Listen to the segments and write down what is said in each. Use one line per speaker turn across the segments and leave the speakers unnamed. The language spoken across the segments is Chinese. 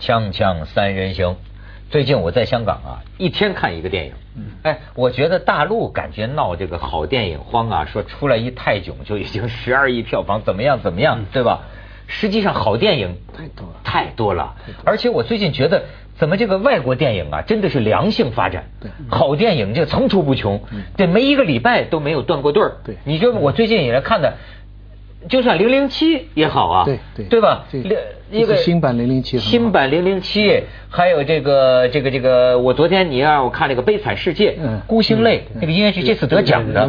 锵锵三人行，最近我在香港啊，一天看一个电影。哎，我觉得大陆感觉闹这个好电影荒啊，说出来一泰囧就已经 十二亿票房，怎么样怎么样，对吧？实际上好电影
太多了。
太多了，而且我最近觉得，怎么这个外国电影啊，真的是良性发展。
对。
好电影这层出不穷，对，没一个礼拜都没有断过队儿。
对。
你就我最近以来看的，就算零零七也好啊，
对对
对吧？
这
两
这次新版零零七
新版零零七，还有这个这个这个，我昨天你让我看那个《悲惨世界》，
嗯
孤星泪那个音乐剧，这次得奖的。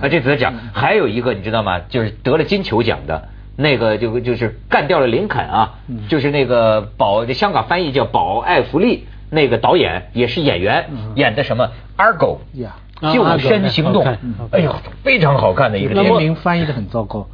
啊，这次得奖，还有一个你知道吗？就是得了金球奖的那个，就就是干掉了林肯啊，
嗯
就是那个保，香港翻译叫保艾弗利，那个导演也是演员，演的什么 Argo
呀
救
啊
生行动哎呦，非常好看的一个电
片
影。
名翻译的很糟糕，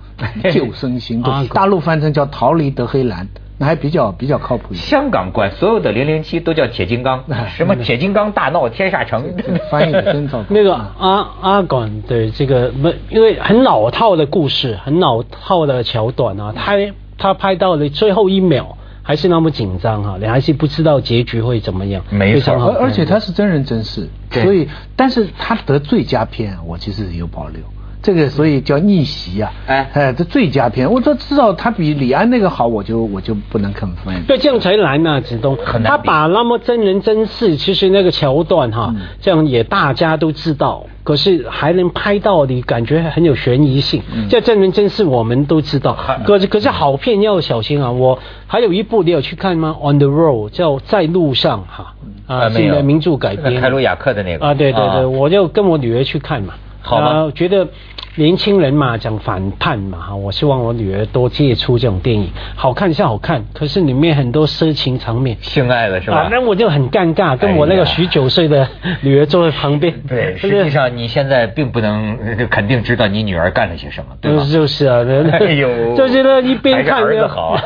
救生行动
啊，
大陆翻成叫逃离德黑兰，那还比较比较靠谱一点。
香港管所有的零零七都叫铁金刚，什么铁金刚大闹天下城，
翻译的真糟糕。
那个阿阿管的这个没，因为很老套的故事，很老套的桥段啊，他他拍到了最后一秒还是那么紧张哈、你还是不知道结局会怎么样，
没错。
非常好
而而且他是真人真事，
对。
所以但是他得最佳片，我其实有保留。这个所以叫逆袭啊，
哎
哎，这最佳片，我都知道他比李安那个好，我就我就不能肯分。
对，这样才难呐、子东。他
很难他
把那么真人真事，其实那个桥段哈，
嗯
这样也大家都知道，可是还能拍到你感觉很有悬疑性。
嗯
这真人真事我们都知道，可是可是好片要小心啊！我还有一部你有去看吗？On the Road 叫在路上哈，啊，
没有
是的名著改编。
凯鲁亚克的那个
啊，对对对，
啊
我就跟我女儿去看嘛。
好吧
呃觉得年轻人嘛，讲反叛嘛，哈，我希望我女儿多接触这种电影，好看是好看，可是里面很多色情场面。
性爱的是吧？
啊，那我就很尴尬，跟我那个十九岁的女儿坐在旁边。
对，实际上你现在并不能呃肯定知道你女儿干了些什么，对吧？
就是啊，
哎呦
就是那，一边看着
好啊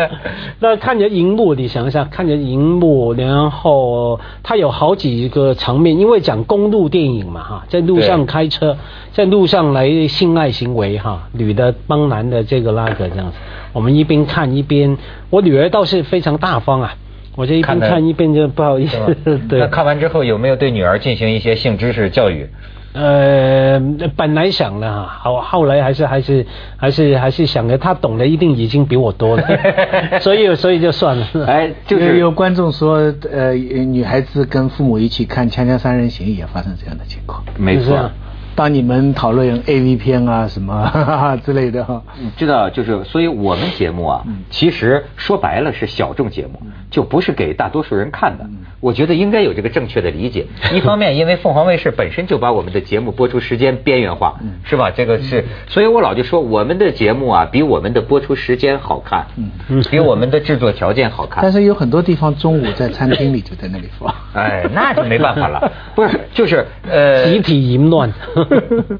那看着荧幕，你想一下，看着荧幕，然后它有好几个场面，因为讲公路电影嘛，哈，在路上
对
开车，在路上来性爱行为，哈，女的帮男的这个那个这样子，我们一边看一边，我女儿倒是非常大方啊，我就一边
看
一边就不好意思，对
那。看完之后有没有对女儿进行一些性知识教育？
呃，本来想的哈，后后来还是还是还是还是想着，他懂的一定已经比我多了，所以所以就算了。
哎，就是
有有观众说，呃，女孩子跟父母一起看《锵锵三人行》也发生这样的情况。
没错。
当你们讨论 A V 片啊什么哈哈之类的哈，
你知道，就是所以我们节目啊，其实说白了是小众节目，就不是给大多数人看的。我觉得应该有这个正确的理解。一方面，因为凤凰卫视本身就把我们的节目播出时间边缘化，是吧？这个是，所以我老就说我们的节目啊，比我们的播出时间好看，比我们的制作条件好看
但。是有很多地方中午在餐厅里就在那里放。
哎，那就没办法了。不是，就是呃，
集体淫乱。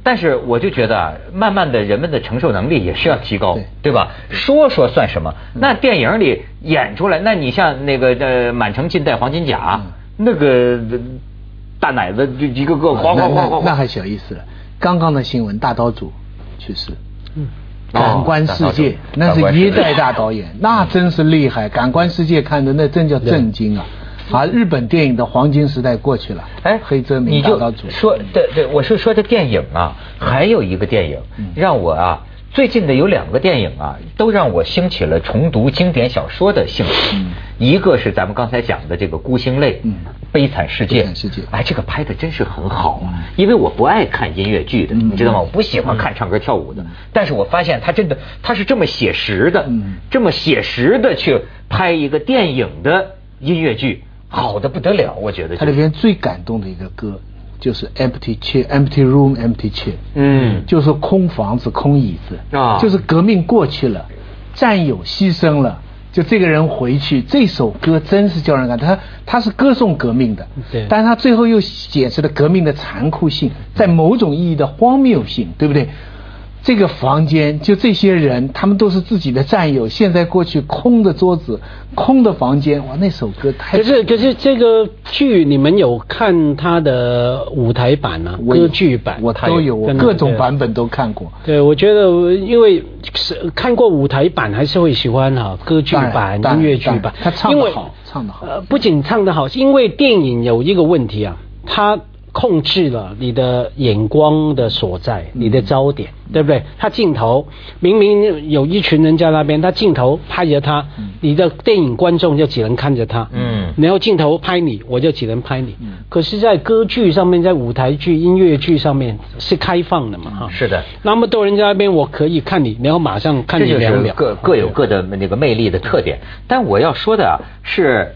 但是我就觉得啊，慢慢的人们的承受能力也是要提高，
对
对吧？说说算什么？那电影里演出来，那你像那个呃《满城尽带黄金甲》，那个呃大奶子就一个个哗哗
那
哗哗哗，
那那还小意思了。刚刚的新闻，大刀组去世。
嗯
感官世界，
哦
那是一代大导演，那真是厉害。感官世界看的那真叫震惊啊！啊，日本电影的黄金时代过去了。
哎，
黑泽明大刀组
说，对对，我是说这电影啊，还有一个电影
嗯
让我啊，最近的有两个电影啊，都让我兴起了重读经典小说的兴趣。一个是咱们刚才讲的这个《孤星泪》，
嗯
悲惨世界》，
悲惨世界
哎，这个拍的真是很好啊。因为我不爱看音乐剧的，
嗯
你知道吗？我不喜欢看唱歌跳舞的，但是我发现他真的他是这么写实的，
嗯
这么写实的去拍一个电影的音乐剧，好的不得了，我觉得、就是。
它里边最感动的一个歌就是 Empty Chair、Empty Room、Empty Chair，
嗯
就是空房子、空椅子
啊
就是革命过去了，战友牺牲了。就这个人回去，这首歌真是叫人感动。他他是歌颂革命的，
对
但是他最后又解释了革命的残酷性，在某种意义的荒谬性，对不对？这个房间就这些人，他们都是自己的战友。现在过去空的桌子，空的房间，哇，那首歌太……
可是可是这个剧你们有看他的舞台版啊？歌剧版
我都有，我各种版本都看过。
对，我觉得因为是看过舞台版，还是会喜欢哈歌剧版、音乐剧版。
他唱得好，唱得好。呃，
不仅唱得好，因为电影有一个问题啊，他。控制了你的眼光的所在，你的焦点，对不对？他镜头明明有一群人在那边，他镜头拍着他，你的电影观众就只能看着他。嗯，然后镜头拍你，我就只能拍你。嗯，可是，在歌剧上面，在舞台剧、音乐剧上面是开放的嘛？哈，
是的。
那么多人在那边，我可以看你，然后马上看你两秒。
各各有各的那个魅力的特点。但我要说的啊，是，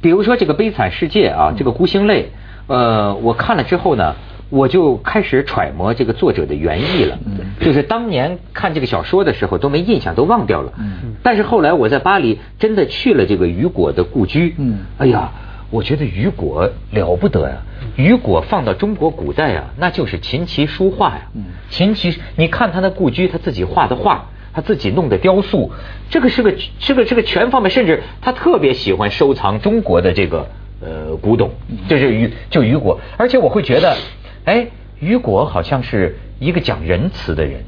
比如说这个《悲惨世界》啊，这个《孤星泪》。呃，我看了之后呢，我就开始揣摩这个作者的原意了。嗯，就是当年看这个小说的时候都没印象，都忘掉了。嗯，但是后来我在巴黎真的去了这个雨果的故居。嗯，哎呀，我觉得雨果了不得呀！雨果放到中国古代啊，那就是琴棋书画呀。嗯，琴棋，你看他的故居，他自己画的画，他自己弄的雕塑，这个是个是个是个全方面，甚至他特别喜欢收藏中国的这个。呃，古董就是雨，就雨果，而且我会觉得，哎，雨果好像是一个讲仁慈的人，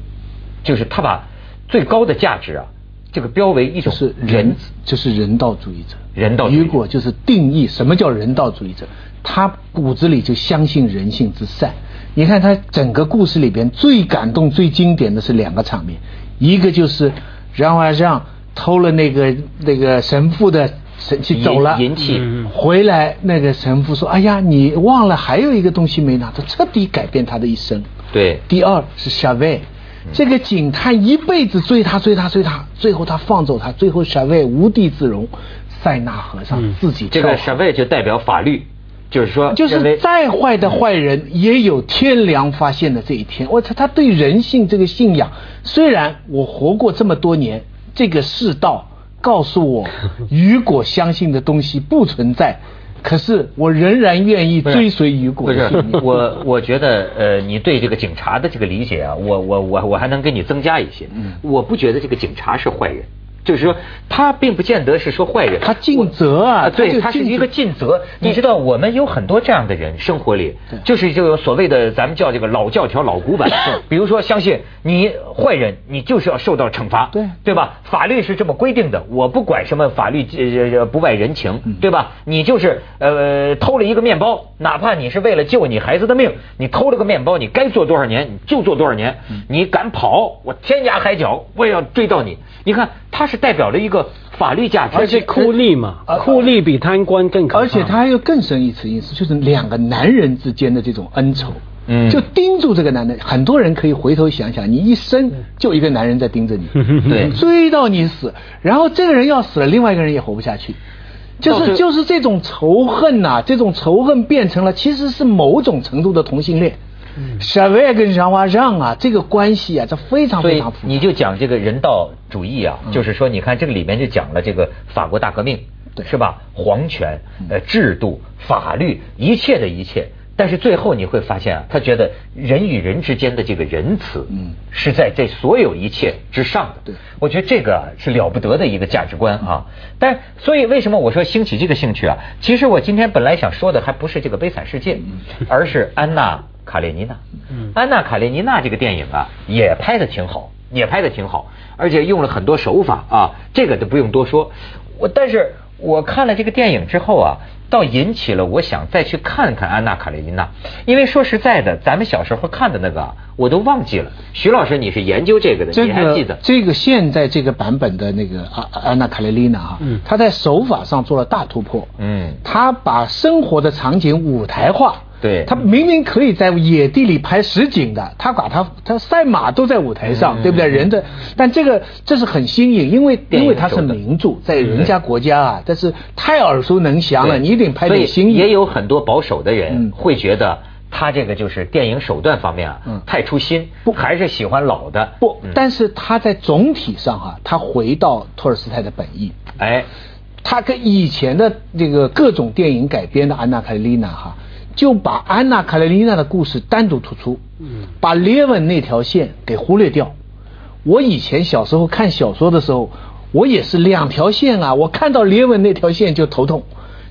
就是他把最高的价值啊，这个标为一种
是仁，就是人道主义者。
人道主义者
雨果就是定义什么叫人道主义者，他骨子里就相信人性之善。你看他整个故事里边最感动、最经典的是两个场面，一个就是让阿让偷了那个那个神父的。神气走了，
银器
回来，那个神父说：“哎呀，你忘了还有一个东西没拿。”他彻底改变他的一生。
对，
第二是夏威，这个警探一辈子追他追他追他，最后他放走他，最后夏威无地自容。塞纳河上自己
这个夏威就代表法律，就是说，
就是再坏的坏人也有天良发现的这一天。我操，他对人性这个信仰，虽然我活过这么多年，这个世道。告诉我，雨果相信的东西不存在，可是我仍然愿意追随雨果。
不是我，我觉得呃，你对这个警察的这个理解啊，我我我我还能给你增加一些。嗯，我不觉得这个警察是坏人。就是说，他并不见得是说坏人，
他尽责啊，
对他是一个尽责。你知道，我们有很多这样的人，生活里就是这个所谓的咱们叫这个老教条、老古板。比如说，相信你坏人，你就是要受到惩罚，
对
对吧？法律是这么规定的，我不管什么法律呃不外人情，对吧？你就是呃偷了一个面包，哪怕你是为了救你孩子的命，你偷了个面包，你该坐多少年你就坐多少年。你敢跑，我天涯海角我也要追到你。你看，他是。代表了一个法律价值，
而且酷吏嘛，酷吏比贪官更可怕。
而且他还有更深一层意思，就是两个男人之间的这种恩仇，嗯，就盯住这个男的。很多人可以回头想想，你一生就一个男人在盯着你，
对，
追到你死，然后这个人要死了，另外一个人也活不下去，就是。就是这种仇恨呐，这种仇恨变成了其实是某种程度的同性恋。沙威跟让瓦让啊，这个关系啊，这非常非常复
杂。你就讲这个人道主义啊，就是说，你看这个里面就讲了这个法国大革命，是吧？皇权、呃，制度、法律，一切的一切。但是最后你会发现啊，他觉得人与人之间的这个仁慈，嗯，是在这所有一切之上的。
对，
我觉得这个是了不得的一个价值观啊。但所以为什么我说兴起这个兴趣啊？其实我今天本来想说的还不是这个悲惨世界，而是安娜。卡列尼娜，嗯安娜卡列尼娜这个电影啊，也拍的挺好，也拍的挺好，而且用了很多手法啊，这个都不用多说。我但是我看了这个电影之后啊，倒引起了我想再去看看安娜卡列尼娜，因为说实在的，咱们小时候看的那个我都忘记了。徐老师，你是研究这个的，你还记得？
这个现在这个版本的那个安安娜卡列尼娜哈，他在手法上做了大突破。嗯，他把生活的场景舞台化。
对
他明明可以在野地里拍实景的，他把他他赛马都在舞台上，对不对？人的，但这个这是很新颖，因为因为它是名著，在人家国家啊，但是太耳熟能详了，你一定拍点新意。
也有很多保守的人会觉得他这个就是电影手段方面啊，太出新，不还是喜欢老的。
不，但是他在总体上哈，他回到托尔斯泰的本意。哎，他跟以前的这个各种电影改编的《安娜·卡列尼娜》哈。就把安娜卡列尼娜的故事单独突出，嗯，把列文那条线给忽略掉。我以前小时候看小说的时候，我也是两条线啊，我看到列文那条线就头痛。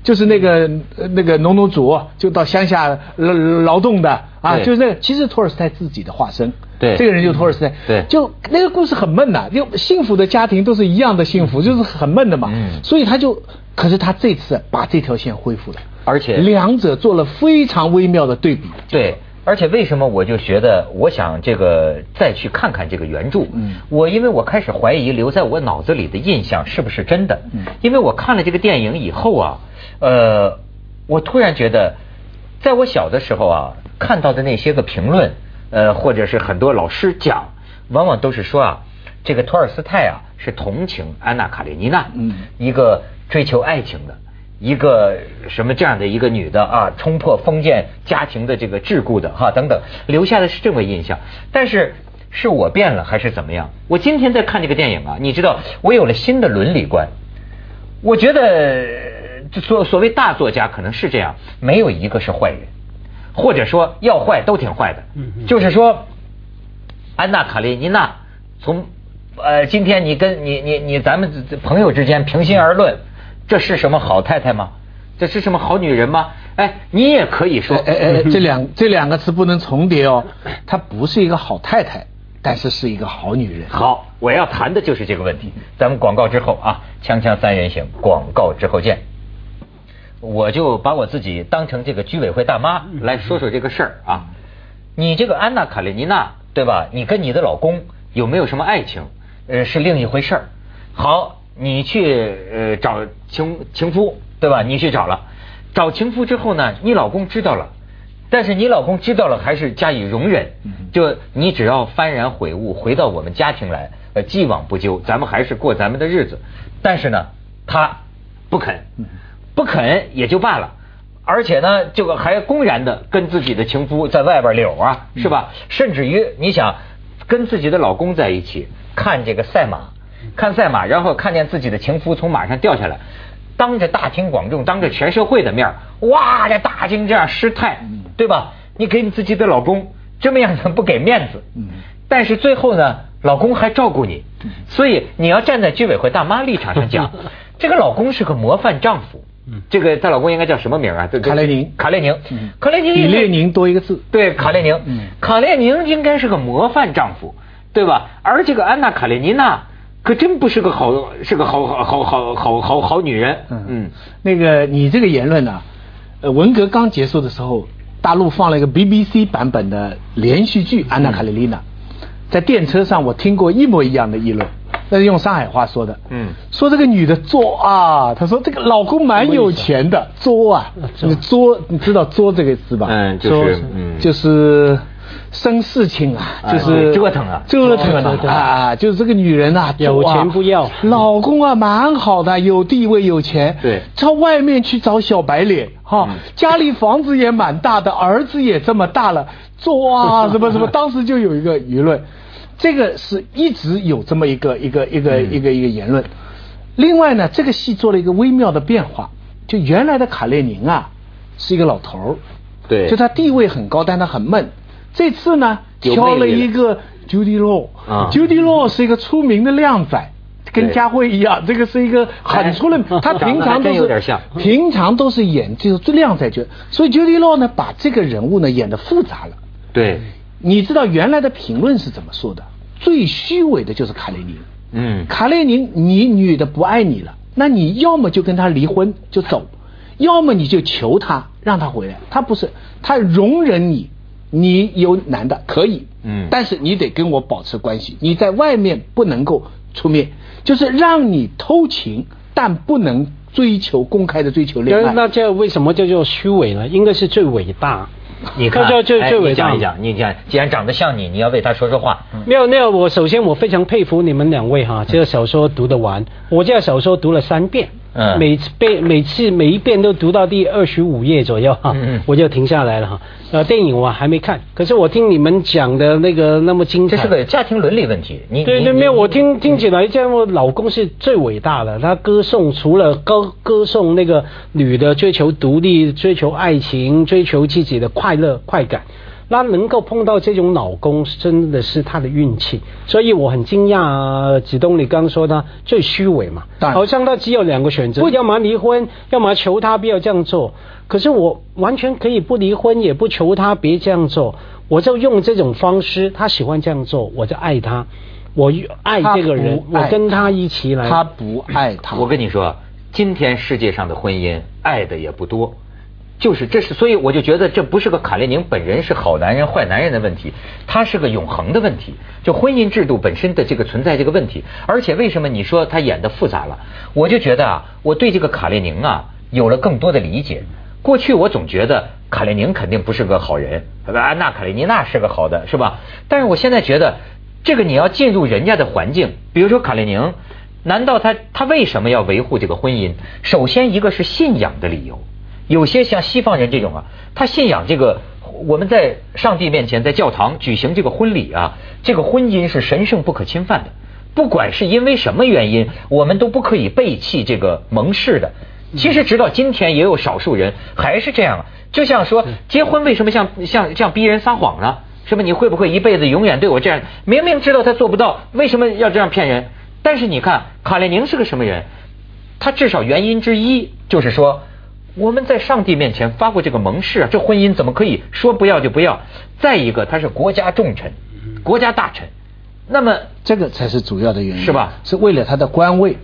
就是那个那个农奴主，就到乡下劳劳动的啊，就是那个，其实托尔斯泰自己的化身。
对，
这个人就托尔斯泰。
对，
就那个故事很闷呐，就幸福的家庭都是一样的幸福，就是很闷的嘛。嗯。所以他就，可是他这次把这条线恢复了，
而且
两者做了非常微妙的对比。
对。而且为什么我就觉得我想这个再去看看这个原著？嗯，我因为我开始怀疑留在我脑子里的印象是不是真的？嗯，因为我看了这个电影以后啊，呃，我突然觉得，在我小的时候啊，看到的那些个评论，呃，或者是很多老师讲，往往都是说啊，这个托尔斯泰啊是同情安娜卡列尼娜，嗯，一个追求爱情的。一个什么这样的一个女的啊，冲破封建家庭的这个桎梏的哈等等，留下的是这么印象。但是是我变了还是怎么样？我今天在看这个电影啊，你知道我有了新的伦理观。我觉得所所谓大作家可能是这样，没有一个是坏人，或者说要坏都挺坏的。就是说，安娜卡列尼娜从呃今天你跟你你你咱们朋友之间平心而论。这是什么好太太吗？这是什么好女人吗？哎，你也可以说，
哎哎，这两这两个词不能重叠哦。她不是一个好太太，但是是一个好女人。
好，我要谈的就是这个问题。咱们广告之后啊，锵锵三人行，广告之后见。我就把我自己当成这个居委会大妈来说说这个事儿啊。你这个安娜卡列尼娜对吧？你跟你的老公有没有什么爱情？呃，是另一回事儿。好。你去呃找情情夫对吧？你去找了，找情夫之后呢，你老公知道了，但是你老公知道了还是加以容忍，就你只要幡然悔悟，回到我们家庭来，呃，既往不咎，咱们还是过咱们的日子。但是呢，他不肯，不肯也就罢了，而且呢，这个还公然的跟自己的情夫在外边溜啊，是吧？甚至于你想跟自己的老公在一起看这个赛马。看赛马，然后看见自己的情夫从马上掉下来，当着大庭广众，当着全社会的面哇，这大惊这样失态，对吧？你给你自己的老公这么样子不给面子，但是最后呢，老公还照顾你，所以你要站在居委会大妈立场上讲，这个老公是个模范丈夫。这个她老公应该叫什么名啊？
卡列宁。
卡列宁。卡列宁。
比列宁多一个字。
对，卡列宁。卡列宁应该是个模范丈夫，对吧？而这个安娜卡列尼娜。可真不是个好，是个好好好好好好好女人。
嗯，那个你这个言论呢？呃，文革刚结束的时候，大陆放了一个 BBC 版本的连续剧《安娜卡列尼娜》，在电车上我听过一模一样的议论，那是用上海话说的。嗯，说这个女的作啊，她说这个老公蛮有钱的，作啊，你作，你知道作这个字吧？
嗯，就是，嗯，
就是。生事情啊，就是
折腾啊，
折腾啊，啊，就是这个女人啊，
有钱不要，
老公啊，蛮好的，有地位有钱，
对，
到外面去找小白脸，哈，家里房子也蛮大的，儿子也这么大了，做啊，什么什么，当时就有一个舆论，这个是一直有这么一个一个一个一个一个言论。另外呢，这个戏做了一个微妙的变化，就原来的卡列宁啊，是一个老头儿，
对，
就他地位很高，但他很闷。这次呢，挑了一个 Judy Law，Judy Law 是一个出名的靓仔，跟佳慧一样，这个是一个很出名。他平常都是平常都是演就是最靓仔角，所以 Judy Law 呢，把这个人物呢演的复杂了。
对，
你知道原来的评论是怎么说的？最虚伪的就是卡列宁。嗯，卡列宁，你女的不爱你了，那你要么就跟他离婚就走，要么你就求他让他回来。他不是，他容忍你。你有男的可以，嗯，但是你得跟我保持关系，你在外面不能够出面，就是让你偷情，但不能追求公开的追求恋爱。
那这为什么叫做虚伪呢？应该是最伟大。
你看，就就就伟大。讲一讲，你讲，既然长得像你，你要为他说说话。
没有，没有。我首先我非常佩服你们两位哈，这个小说读得完，我这个小说读了三遍。
嗯
每次背每次每一遍都读到第二十五页左右哈，
嗯嗯
我就停下来了哈。呃，电影我还没看，可是我听你们讲的那个那么精彩，
这是个家庭伦理问题。你
对对，没有，我听听起来，这样我老公是最伟大的。他歌颂除了歌歌颂那个女的追求独立、追求爱情、追求自己的快乐快感，那能够碰到这种老公，真的是他的运气。所以我很惊讶啊，子东你刚说他最虚伪嘛，好像他只有两个选择，要么离婚，要么求他不要这样做。可是我完全可以不离婚，也不求他别这样做，我就用这种方式，他喜欢这样做，我就爱他。我爱这个人，我跟他一起来。
他不爱他。
我跟你说，今天世界上的婚姻爱的也不多，就是这是，所以我就觉得这不是个卡列宁本人是好男人坏男人的问题，他是个永恒的问题，就婚姻制度本身的这个存在这个问题。而且为什么你说他演的复杂了？我就觉得啊，我对这个卡列宁啊有了更多的理解。过去我总觉得卡列宁肯定不是个好人，安娜卡列尼娜是个好的，是吧？但是我现在觉得，这个你要进入人家的环境，比如说卡列宁，难道他他为什么要维护这个婚姻？首先一个是信仰的理由，有些像西方人这种啊，他信仰这个我们在上帝面前在教堂举行这个婚礼啊，这个婚姻是神圣不可侵犯的，不管是因为什么原因，我们都不可以背弃这个盟誓的。其实直到今天也有少数人还是这样啊，就像说结婚为什么像像像逼人撒谎呢？是吧？你会不会一辈子永远对我这样？明明知道他做不到，为什么要这样骗人？但是你看卡列宁是个什么人？他至少原因之一就是说，我们在上帝面前发过这个盟誓啊，这婚姻怎么可以说不要就不要？再一个，他是国家重臣，国家大臣，那么
这个才是主要的原因，
是吧
是为了他的官位，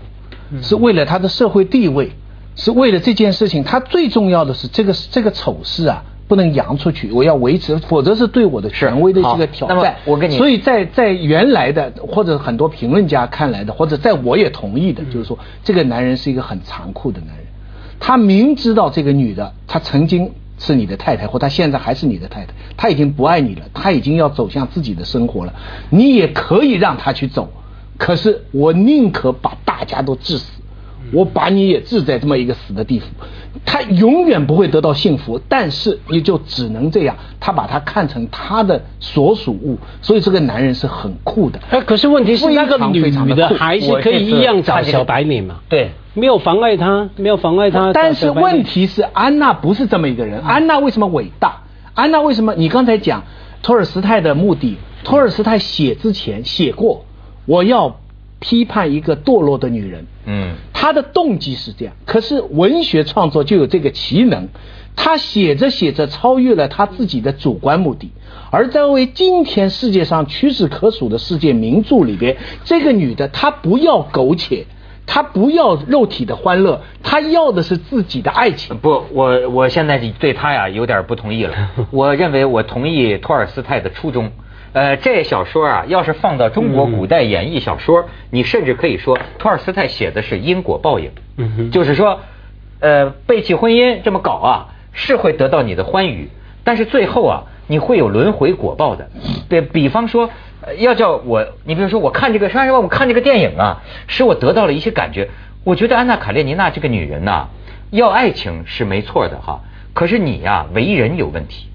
是为了他的社会地位，是为了这件事情。他最重要的是这个这个丑事啊，不能扬出去，我要维持，否则是对我的权威的一个挑
好那么
战。
我跟你
所以在在原来的或者很多评论家看来的，或者在我也同意的，就是说这个男人是一个很残酷的男人。他明知道这个女的，她曾经是你的太太，或她现在还是你的太太，她已经不爱你了，她已经要走向自己的生活了，你也可以让她去走，可是我宁可把大家都致死，我把你也置在这么一个死的地府，他永远不会得到幸福，但是你就只能这样，他把他看成他的所属物，所以这个男人是很酷的。
哎，可是问题是那个女
的
还是可以一样找小白脸嘛？
对，
没有妨碍他，没有妨碍他。
但是问题是，安娜不是这么一个人。安娜为什么伟大？安娜为什么？你刚才讲托尔斯泰的目的，托尔斯泰写之前写过，我要批判一个堕落的女人。
嗯，
他的动机是这样，可是文学创作就有这个奇能，他写着写着超越了他自己的主观目的，而在为今天世界上屈指可数的世界名著里边，这个女的她不要苟且，她不要肉体的欢乐，她要的是自己的爱情。
不，我我现在对他呀有点不同意了。我认为我同意托尔斯泰的初衷。呃，这小说啊，要是放到中国古代演义小说，你甚至可以说托尔斯泰写的是因果报应。
嗯哼
就是说，呃，背弃婚姻这么搞啊，是会得到你的欢愉，但是最后啊，你会有轮回果报的。对比方说，呃要叫我，你比如说，我看这个，说实话，我看这个电影啊，使我得到了一些感觉。我觉得安娜卡列尼娜这个女人呐、要爱情是没错的哈，可是你呀、为人有问题，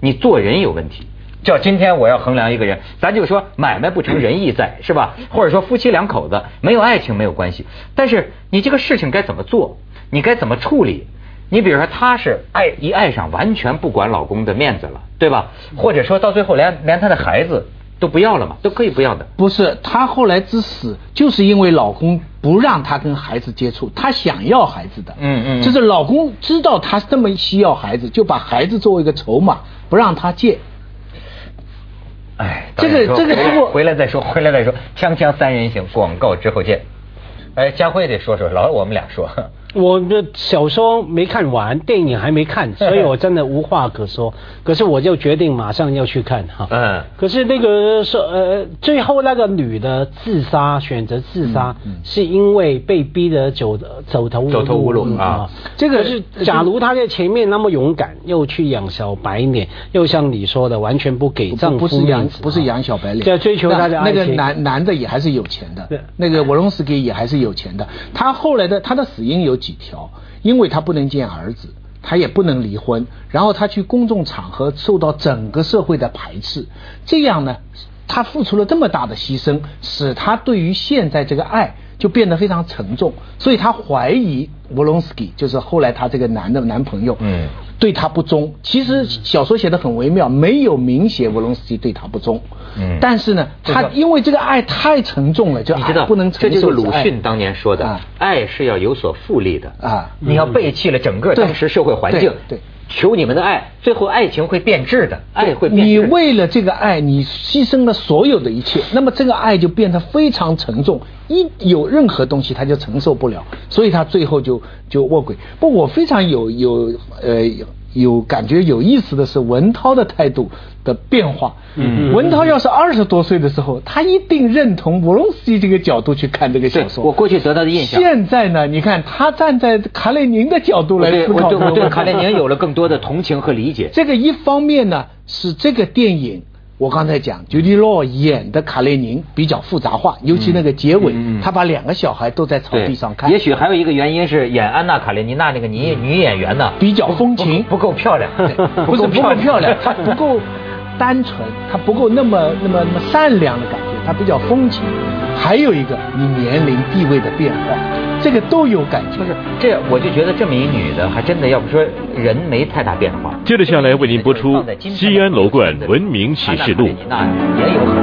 你做人有问题。叫今天我要衡量一个人，咱就说买卖不成仁义在，是吧？或者说夫妻两口子没有爱情没有关系，但是你这个事情该怎么做，你该怎么处理？你比如说，她是爱一爱上，完全不管老公的面子了，对吧？或者说到最后连连她的孩子都不要了嘛，都可以不要的。
不是，她后来之死就是因为老公不让她跟孩子接触，她想要孩子的。
嗯嗯嗯
就是老公知道她这么需要孩子，就把孩子作为一个筹码，不让她借。
哎，
这个这个如果
回来再说，回来再说。锵锵三人行，广告之后见。哎，佳慧得说说，老是我们俩说。
我的小说没看完，电影还没看，所以我真的无话可说。可是我就决定马上要去看哈。嗯。可是那个说呃，最后那个女的自杀，选择自杀，是因为被逼得走走投
走投无路啊。
这个是，假如她在前面那么勇敢，又去养小白脸，又像你说的，完全不给丈夫
养，不是养小白脸，
在追求她的
那个男男的也还是有钱的，那个沃隆斯基也还是有钱的。他后来的他的死因有几条？因为他不能见儿子，他也不能离婚，然后他去公众场合受到整个社会的排斥，这样呢，他付出了这么大的牺牲，使他对于现在这个爱就变得非常沉重，所以他怀疑沃隆斯基，就是后来他这个男的男朋友，嗯。对他不忠，其实小说写的很微妙，没有明写沃隆斯基对他不忠。嗯，但是呢，他因为这个爱太沉重了，就
你知道
不能承受。
这就是鲁迅当年说的，爱是要有所复利的。啊！你要背弃了整个当时社会环境，
对，
求你们的爱，最后爱情会变质的，爱会变质。
你为了这个爱，你牺牲了所有的一切，那么这个爱就变得非常沉重，一有任何东西他就承受不了，所以他最后就就卧轨。不，我非常有有呃。有感觉有意思的是文涛的态度的变化。嗯，文涛要是二十多岁的时候，他一定认同沃隆斯基这个角度去看这个小说。
我过去得到的印象。
现在呢，你看他站在卡列宁的角度来思考。
我对我对卡列宁有了更多的同情和理解。
这个一方面呢，是这个电影。我刚才讲，朱迪洛演的卡列宁比较复杂化，尤其那个结尾，他把两个小孩都在草地上看。
也许还有一个原因是演安娜卡列尼娜那个女女演员呢
比较风情，
不够漂亮，
不是 不够漂亮，她不够单纯，她不够那么那么那么善良的感觉，她比较风情。还有一个，你年龄地位的变化。这个都有感觉，
不是这，我就觉得这么一女的，还真的要不说人没太大变化。
接着下来为您播出《西安楼冠文明启示录》。
那也有。